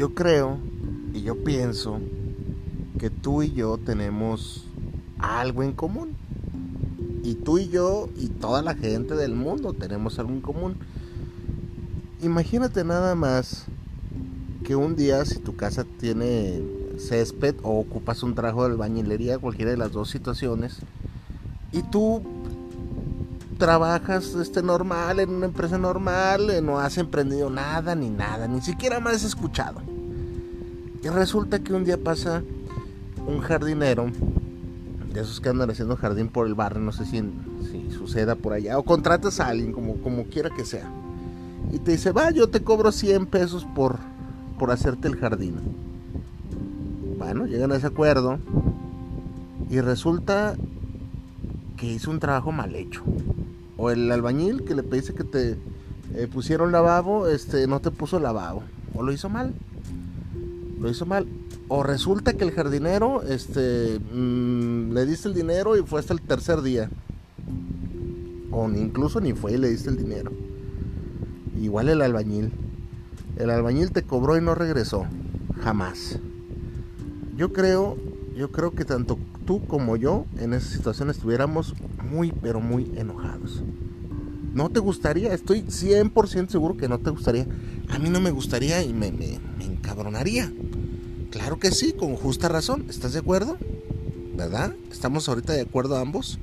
Yo creo y yo pienso que tú y yo tenemos algo en común. Y tú y yo y toda la gente del mundo tenemos algo en común. Imagínate nada más que un día si tu casa tiene césped o ocupas un trabajo de albañilería, cualquiera de las dos situaciones, y tú trabajas este normal en una empresa normal, eh, no has emprendido nada ni nada, ni siquiera más escuchado. Y resulta que un día pasa un jardinero, de esos que andan haciendo jardín por el barrio, no sé si, si suceda por allá, o contratas a alguien, como, como quiera que sea, y te dice, va, yo te cobro 100 pesos por, por hacerte el jardín. Bueno, llegan a ese acuerdo y resulta que hizo un trabajo mal hecho. O el albañil que le pediste que te eh, pusiera un lavabo, este, no te puso lavabo. O lo hizo mal lo hizo mal. O resulta que el jardinero, este, mm, le diste el dinero y fue hasta el tercer día. O incluso ni fue y le diste el dinero. Igual el albañil. El albañil te cobró y no regresó. Jamás. Yo creo, yo creo que tanto tú como yo en esa situación estuviéramos muy, pero muy enojados. ¿No te gustaría? Estoy 100% seguro que no te gustaría. A mí no me gustaría y me, me, me encabronaría. Claro que sí, con justa razón. ¿Estás de acuerdo? ¿Verdad? ¿Estamos ahorita de acuerdo ambos?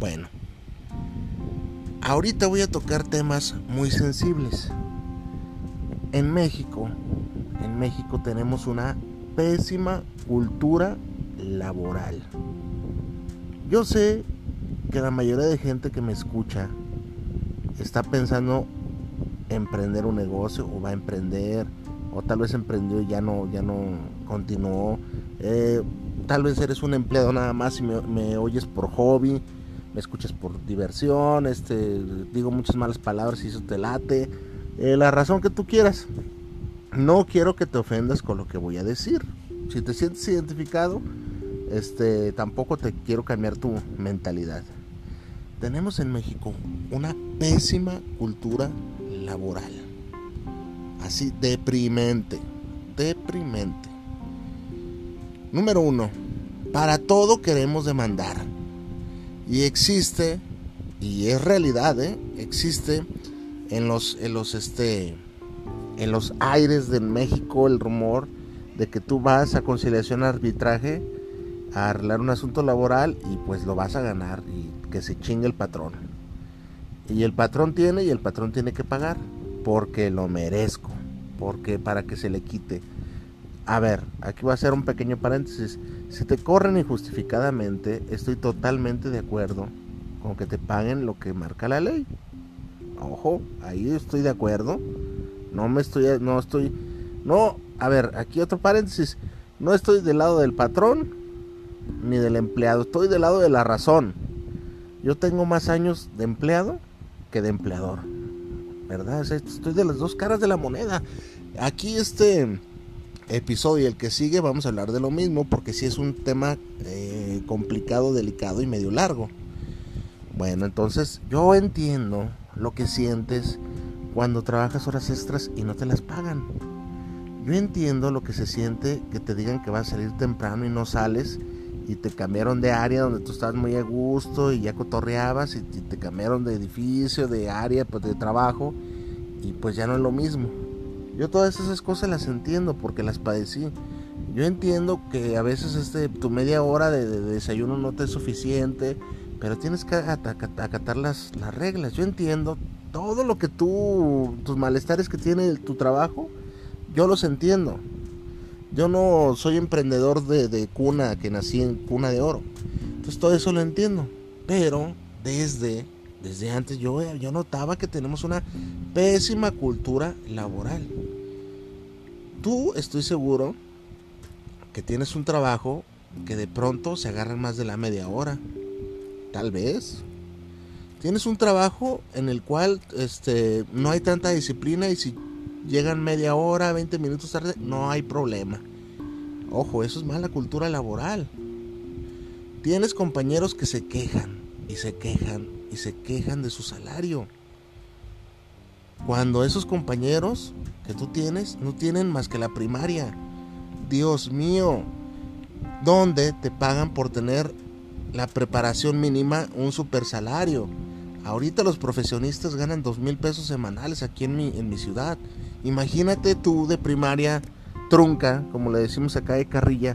Bueno. Ahorita voy a tocar temas muy sensibles. En México, en México tenemos una pésima cultura laboral. Yo sé que la mayoría de gente que me escucha está pensando emprender un negocio o va a emprender o tal vez emprendió y ya no, ya no continuó. Eh, tal vez eres un empleado nada más y me, oyes por hobby, me escuchas por diversión, este, digo muchas malas palabras y eso te late. Eh, la razón que tú quieras. No quiero que te ofendas con lo que voy a decir. Si te sientes identificado, este, tampoco te quiero cambiar tu mentalidad. Tenemos en México una pésima cultura laboral Así, deprimente. Deprimente. Número uno. Para todo queremos demandar. Y existe, y es realidad, ¿eh? existe en los, en los, este, en los aires de México el rumor de que tú vas a conciliación arbitraje arreglar un asunto laboral y pues lo vas a ganar y que se chingue el patrón. Y el patrón tiene y el patrón tiene que pagar porque lo merezco, porque para que se le quite. A ver, aquí voy a hacer un pequeño paréntesis. Si te corren injustificadamente, estoy totalmente de acuerdo con que te paguen lo que marca la ley. Ojo, ahí estoy de acuerdo. No me estoy, no estoy, no, a ver, aquí otro paréntesis. No estoy del lado del patrón ni del empleado, estoy del lado de la razón. Yo tengo más años de empleado que de empleador. ¿verdad? estoy de las dos caras de la moneda. Aquí este episodio y el que sigue vamos a hablar de lo mismo porque sí es un tema eh, complicado, delicado y medio largo. Bueno, entonces yo entiendo lo que sientes cuando trabajas horas extras y no te las pagan. Yo entiendo lo que se siente que te digan que vas a salir temprano y no sales y te cambiaron de área donde tú estabas muy a gusto y ya cotorreabas y te cambiaron de edificio, de área, pues de trabajo y pues ya no es lo mismo. Yo todas esas cosas las entiendo porque las padecí. Yo entiendo que a veces este, tu media hora de, desayuno no te es suficiente, pero tienes que acatar las, las reglas. Yo entiendo todo lo que tú, tus malestares que tiene tu trabajo, yo los entiendo. Yo no soy emprendedor de, cuna, que nací en cuna de oro. Entonces todo eso lo entiendo. Pero desde, desde antes yo, yo notaba que tenemos una pésima cultura laboral. Tú estoy seguro que tienes un trabajo que de pronto se agarran más de la media hora. Tal vez. Tienes un trabajo en el cual este, no hay tanta disciplina y si llegan media hora, 20 minutos tarde, no hay problema. Ojo, eso es mala cultura laboral. Tienes compañeros que se quejan y se quejan y se quejan de su salario. Cuando esos compañeros que tú tienes no tienen más que la primaria. Dios mío, ¿dónde te pagan por tener la preparación mínima un super salario? Ahorita los profesionistas ganan dos mil pesos semanales aquí en mi, en mi ciudad. Imagínate tú de primaria trunca, como le decimos acá de carrilla,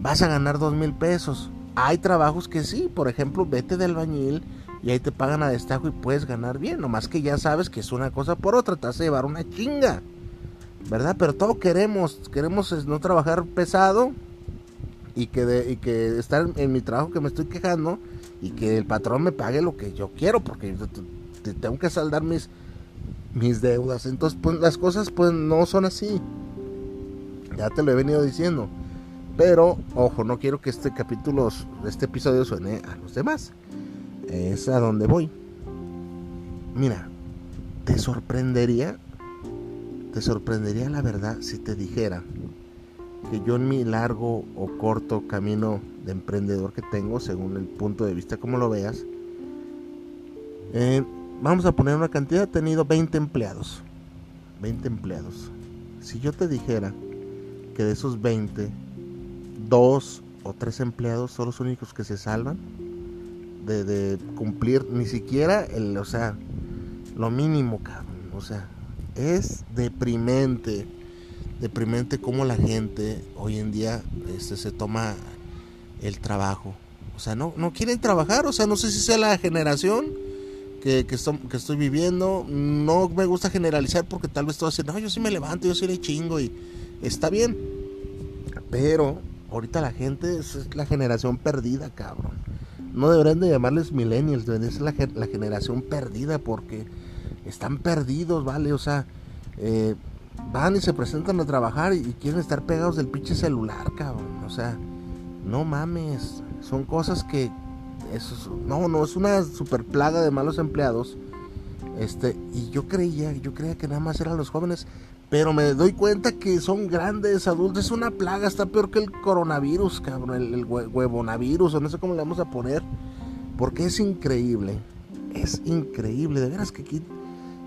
vas a ganar dos mil pesos. Hay trabajos que sí, por ejemplo, vete de albañil y ahí te pagan a destajo y puedes ganar bien. Nomás que ya sabes que es una cosa por otra, te vas a llevar una chinga. ¿Verdad? Pero todo queremos, queremos no trabajar pesado y que, de, y que estar en mi trabajo que me estoy quejando y que el patrón me pague lo que yo quiero porque tengo que saldar mis, mis deudas. Entonces, pues las cosas pues no son así. Ya te lo he venido diciendo. Pero, ojo, no quiero que este capítulo, este episodio suene a los demás. Es a donde voy. Mira, te sorprendería, te sorprendería la verdad si te dijera que yo en mi largo o corto camino de emprendedor que tengo, según el punto de vista como lo veas, eh, vamos a poner una cantidad, he tenido 20 empleados. 20 empleados. Si yo te dijera que de esos 20, dos o tres empleados son los únicos que se salvan de, cumplir ni siquiera el, o sea, lo mínimo, cabrón. O sea, es deprimente, deprimente como la gente hoy en día este, se toma el trabajo. O sea, no, no quieren trabajar, o sea, no sé si sea la generación que, estoy, viviendo. No me gusta generalizar porque tal vez todo así, no, yo sí me levanto, yo sí le chingo y está bien. Pero ahorita la gente es la generación perdida, cabrón. No deberían de llamarles millennials, deberían ser la, la generación perdida porque están perdidos, ¿vale? O sea, eh, van y se presentan a trabajar y, quieren estar pegados del pinche celular, cabrón. O sea, no mames. Son cosas que... Eso, no, no, es una super plaga de malos empleados. Este, y yo creía, yo creía que nada más eran los jóvenes. Pero me doy cuenta que son grandes adultos. Es una plaga, está peor que el coronavirus, cabrón. El, huevonavirus, o no sé cómo le vamos a poner. Porque es increíble. Es increíble. De veras que aquí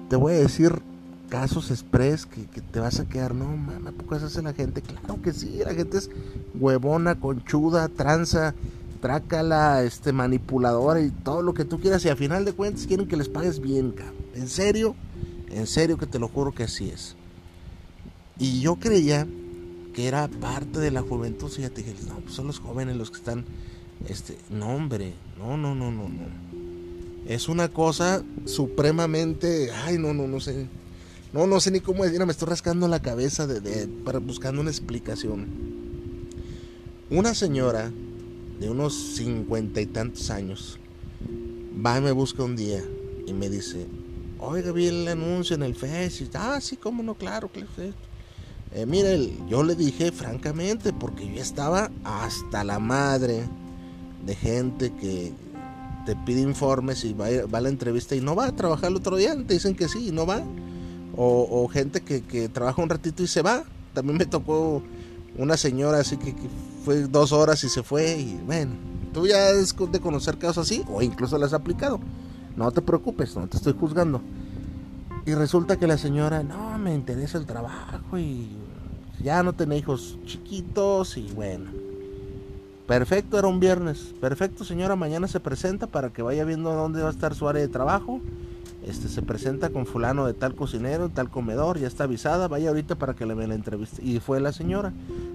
te voy a decir casos express que, te vas a quedar. No, mames, ¿a poco eso hace la gente? Claro que sí. La gente es huevona, conchuda, tranza, trácala, este, manipuladora y todo lo que tú quieras. Y a final de cuentas quieren que les pagues bien, cabrón. En serio, en serio que te lo juro que así es. Y yo creía que era parte de la juventud. Fíjate, dije, no, pues son los jóvenes los que están. Este, no, hombre, no, no, no, no, no. Es una cosa supremamente. Ay, no, no, no sé. No, no sé ni cómo decir, me estoy rascando la cabeza de, para, buscando una explicación. Una señora de unos cincuenta y tantos años va y me busca un día y me dice, oiga, vi el anuncio en el Face. ah, sí, cómo no, claro, claro. Eh, mire, yo le dije francamente, porque yo estaba hasta la madre de gente que te pide informes y va a, la entrevista y no va a trabajar el otro día, te dicen que sí y no va. O, gente que, trabaja un ratito y se va. También me tocó una señora así que, fue dos horas y se fue y bueno, tú ya es de conocer casos así o incluso las has aplicado. No te preocupes, no te estoy juzgando. Y resulta que la señora, no, me interesa el trabajo y ya no tiene hijos chiquitos y bueno. Perfecto, era un viernes. Perfecto, señora, mañana se presenta para que vaya viendo dónde va a estar su área de trabajo. Este se presenta con fulano de tal cocinero, tal comedor, ya está avisada, vaya ahorita para que le vea la entrevista. Y fue la señora.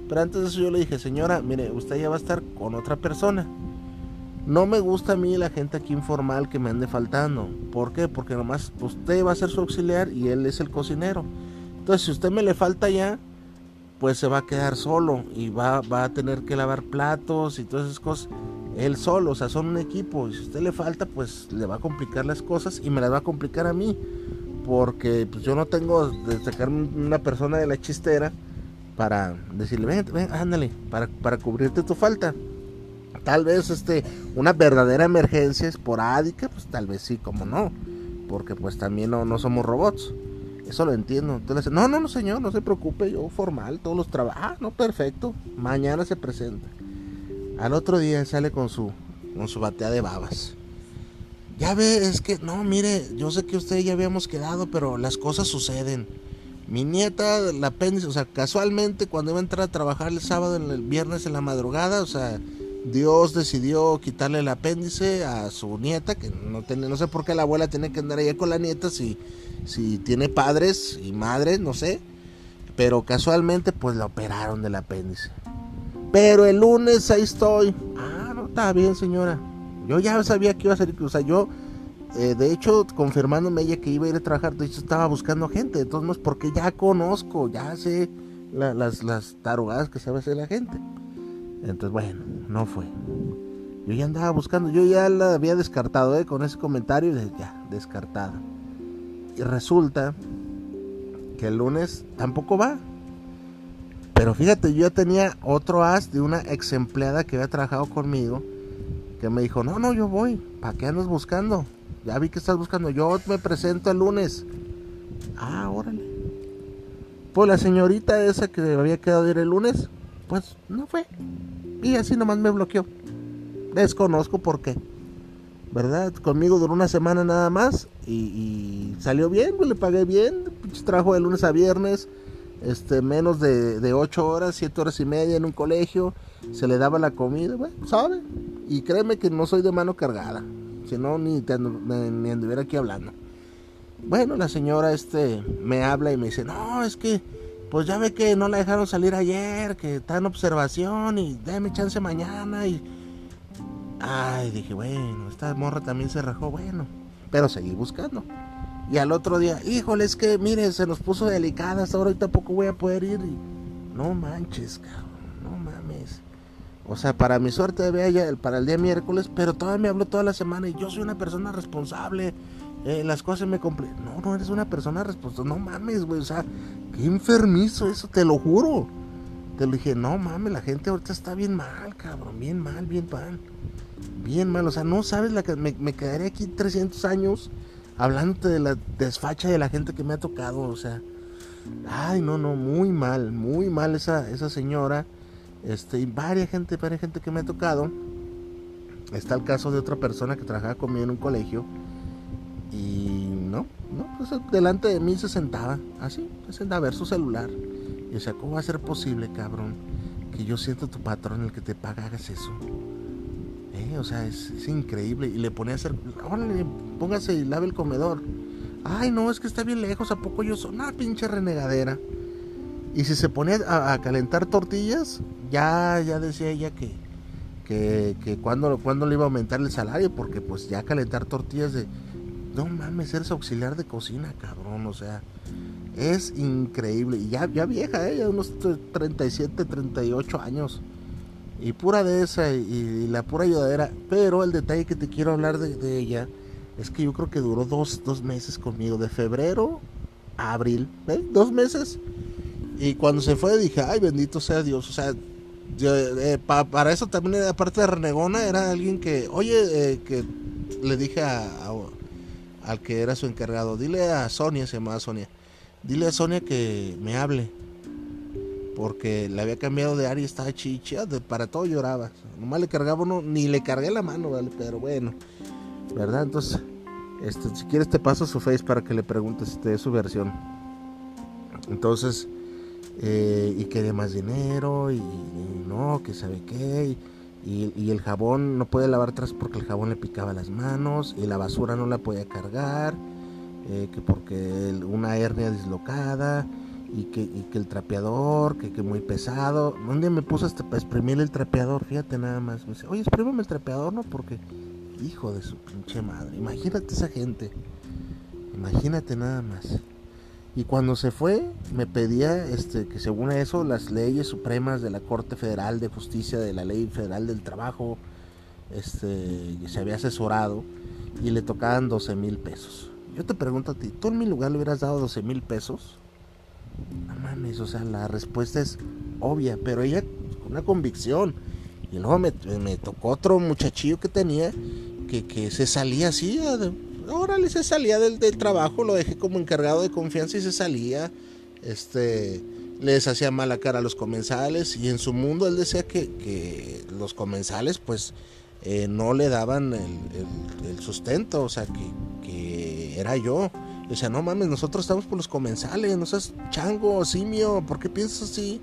Pero antes de eso yo le dije, señora, mire, usted ya va a estar con otra persona. No me gusta a mí la gente aquí informal que me ande faltando. ¿Por qué? Porque nomás usted va a ser su auxiliar y él es el cocinero. Entonces, si usted me le falta ya, pues se va a quedar solo y va, va a tener que lavar platos y todas esas cosas. Él solo, o sea, son un equipo. Y si a usted le falta, pues le va a complicar las cosas y me las va a complicar a mí. Porque pues, yo no tengo de sacar una persona de la chistera para decirle, ven, ven, ándale, para, para cubrirte tu falta. Tal vez este, una verdadera emergencia esporádica, pues tal vez sí, como no. Porque pues también no, no somos robots. Eso lo entiendo. Entonces, no, no, no, señor, no se preocupe, yo formal, todos los trabajos. Ah, no, perfecto. Mañana se presenta. Al otro día sale con su, con su batea de babas. Ya ve, es que, no, mire, yo sé que usted ya habíamos quedado, pero las cosas suceden. Mi nieta, la apéndice, o sea, casualmente cuando iba a entrar a trabajar el sábado, el viernes en la madrugada, o sea, Dios decidió quitarle el apéndice a su nieta, que no, tiene, no sé por qué la abuela tiene que andar allá con la nieta si si tiene padres y madres, no sé. Pero casualmente pues la operaron del apéndice. Pero el lunes ahí estoy. Ah, no, está bien señora. Yo ya sabía que iba a ser, o sea, yo, eh, de hecho, confirmándome ella que iba a ir a trabajar, de estaba buscando gente, modos, porque ya conozco, ya sé las, las tarugadas que sabe hacer la gente. Entonces, bueno, no fue. Yo ya andaba buscando, yo ya la había descartado, ¿eh? Con ese comentario, ya, descartada. Y resulta que el lunes tampoco va. Pero fíjate, yo tenía otro as de una ex empleada que había trabajado conmigo. Que me dijo, no, no, yo voy. ¿Para qué andas buscando? Ya vi que estás buscando. Yo me presento el lunes. Ah, órale. Pues la señorita esa que había quedado ir el lunes, pues no fue. Y así nomás me bloqueó. Desconozco por qué. ¿verdad? Conmigo duró una semana nada más y, salió bien, le pagué bien, trabajo de lunes a viernes, este, menos de, de 8 horas, 7 horas y media en un colegio, se le daba la comida, bueno, ¿sabe? Y créeme que no soy de mano cargada, si no ni, ni anduviera aquí hablando. Bueno, la señora este me habla y me dice, no, es que pues ya ve que no la dejaron salir ayer, que está en observación y déme chance mañana y Ay, dije, bueno, esta morra también se rajó, bueno. Pero seguí buscando. Y al otro día, híjole, es que, mire, se nos puso delicada, hasta ahora y tampoco voy a poder ir. no manches, cabrón, no mames. O sea, para mi suerte de para el día miércoles, pero todavía me habló toda la semana y yo soy una persona responsable. Eh, las cosas me completan. No, no eres una persona responsable. No mames, güey. O sea, qué enfermizo eso, te lo juro. Te lo dije, no mames, la gente ahorita está bien mal, cabrón. Bien mal, bien mal bien mal. O sea, no sabes la que me, me quedaré aquí 300 años hablándote de la desfacha de la gente que me ha tocado. O sea, ay, no, no, muy mal, muy mal esa, esa señora. Este, y varias gente, varias gente que me ha tocado. Está el caso de otra persona que trabajaba conmigo en un colegio. Y no, no, pues delante de mí se sentaba, así, se sentaba a ver su celular. Y sea, ¿cómo va a ser posible, cabrón, que yo siento tu patrón el que te paga hagas eso? Eh, o sea, es, increíble. Y le pone a hacer, órale, póngase y lave el comedor. Ay, no, es que está bien lejos, ¿a poco yo soy una pinche renegadera? Y si se pone a, calentar tortillas, ya, ya decía ella que, que, que cuando, cuando le iba a aumentar el salario, porque pues ya calentar tortillas de... No mames, eres auxiliar de cocina, cabrón, o sea, es increíble. Y ya, ya vieja, ¿eh? ya unos 37, 38 años. Y pura de esa y, la pura ayudadera. Pero el detalle que te quiero hablar de, ella es que yo creo que duró dos, dos, meses conmigo, de febrero a abril, ¿eh? dos meses. Y cuando se fue dije, ay, bendito sea Dios. O sea, eh, para eso también, aparte de renegona, era alguien que, oye, eh, que le dije a, al que era su encargado, dile a Sonia, se llamaba Sonia, dile a Sonia que me hable porque le había cambiado de área y estaba chicha, para todo lloraba. Nomás le cargaba uno, ni le cargué la mano, ¿vale? Pero bueno, ¿verdad? Entonces, este, si quieres te paso su face para que le preguntes este, su versión. Entonces, eh, y quería más dinero, y, no, que sabe qué. Y, el jabón no puede lavar atrás porque el jabón le picaba las manos y la basura no la podía cargar, eh, que porque una hernia dislocada y que, el trapeador, que, que muy pesado. Un día me puse hasta para exprimir el trapeador, fíjate nada más. Me dice, oye, exprímeme el trapeador, ¿no? Porque, hijo de su pinche madre, imagínate esa gente, imagínate nada más. Y cuando se fue, me pedía este, que según eso, las leyes supremas de la Corte Federal de Justicia, de la Ley Federal del Trabajo, este, se había asesorado y le tocaban 12 mil pesos. Yo te pregunto a ti, ¿tú en mi lugar le hubieras dado 12 mil pesos? No mames, o sea, la respuesta es obvia, pero ella con una convicción. Y luego me, me tocó otro muchachillo que tenía que, que se salía así, órale, se salía del, trabajo, lo dejé como encargado de confianza y se salía. Este, les hacía mala cara a los comensales y en su mundo él decía que, los comensales pues eh, no le daban el, sustento, o sea, que, era yo. O sea, no mames, nosotros estamos por los comensales, no seas chango, simio, ¿por qué piensas así?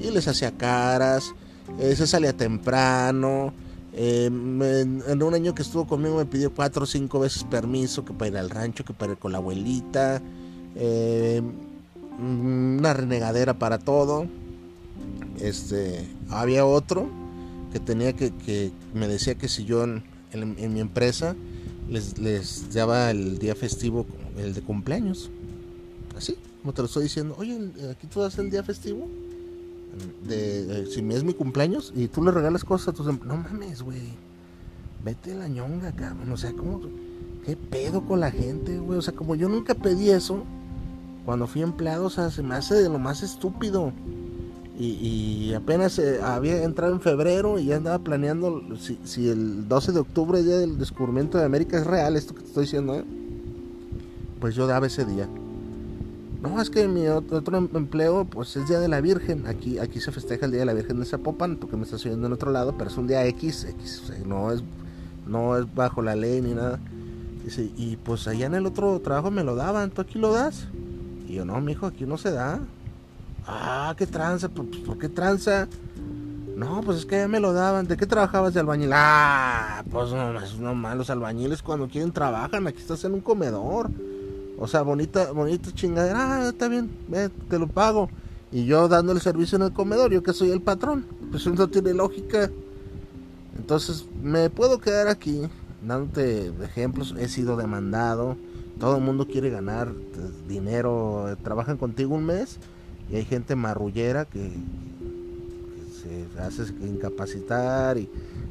Y les hacía caras, eh, se salía temprano, eh, en, un año que estuvo conmigo me pidió cuatro o cinco veces permiso que para ir al rancho, que para ir con la abuelita. Eh, una renegadera para todo. Este, había otro que tenía que, que me decía que si yo en, mi empresa les, les, daba el día festivo, el de cumpleaños. Así, como te lo estoy diciendo, oye, aquí tú das el día festivo de, si es mi cumpleaños y tú le regalas cosas a tus em-, no mames, güey. Vete la ñonga, cabrón. O sea, ¿cómo, ¿qué pedo con la gente, güey? O sea, como yo nunca pedí eso, cuando fui empleado, o sea, se me hace de lo más estúpido. Y, apenas eh, había entrado en febrero y ya andaba planeando si, si, el 12 de octubre, día del descubrimiento de América, es real esto que te estoy diciendo, ¿eh? Pues yo daba ese día. No, es que mi otro em-, empleo, pues es Día de la Virgen. Aquí, aquí se festeja el Día de la Virgen de Zapopan, porque me estás oyendo en otro lado, pero es un día X, X, no es, no es bajo la ley ni nada. Dice, y pues allá en el otro trabajo me lo daban, ¿tú aquí lo das? Y yo, no, mijo, aquí no se da. Ah, qué tranza, pues, ¿por qué tranza? No, pues es que ya me lo daban. ¿De qué trabajabas de albañil? Ah, pues no, no malos albañiles cuando quieren trabajan. Aquí estás en un comedor. O sea, bonita, bonita chingadera. Ah, está bien, te lo pago. Y yo dándole servicio en el comedor, yo que soy el patrón. Pues eso no tiene lógica. Entonces, me puedo quedar aquí dándote ejemplos. He sido demandado. Todo el mundo quiere ganar dinero. Trabajan contigo un mes y hay gente marrullera que, se hace incapacitar y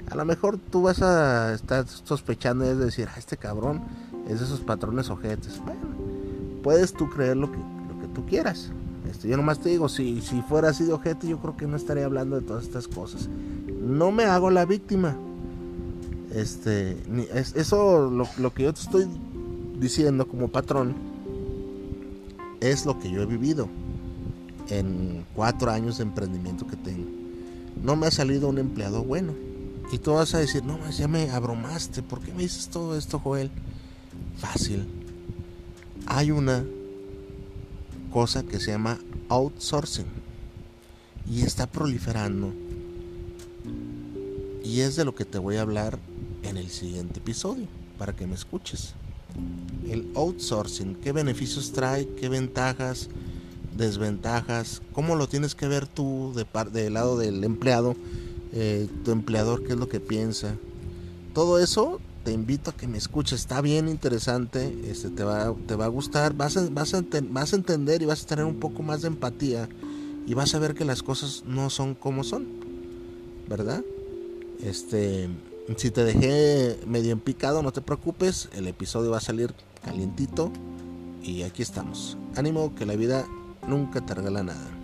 a lo mejor tú vas a estar sospechando y es decir, ah, este cabrón es de esos patrones ojetes. Bueno, puedes tú creer lo que, lo que tú quieras. Este, yo nomás te digo, si, si fuera así de ojete, yo creo que no estaría hablando de todas estas cosas. No me hago la víctima. Este, eso, lo, lo que yo te estoy diciendo como patrón, es lo que yo he vivido en cuatro años de emprendimiento que tengo. No me ha salido un empleado bueno. Y tú vas a decir, no, ya me abromaste. ¿Por qué me dices todo esto, Joel? Fácil. Hay una cosa que se llama outsourcing y está proliferando. Y es de lo que te voy a hablar en el siguiente episodio para que me escuches. El outsourcing, qué beneficios trae, qué ventajas, desventajas, cómo lo tienes que ver tú de del lado del empleado, eh, tu empleador, qué es lo que piensa. Todo eso te invito a que me escuches, está bien interesante, este, te, va, te va a gustar, vas a, vas, a, vas a entender y vas a tener un poco más de empatía y vas a ver que las cosas no son como son, ¿verdad? Este, si te dejé medio empicado, no te preocupes, el episodio va a salir calientito y aquí estamos. Ánimo que la vida nunca te regala nada.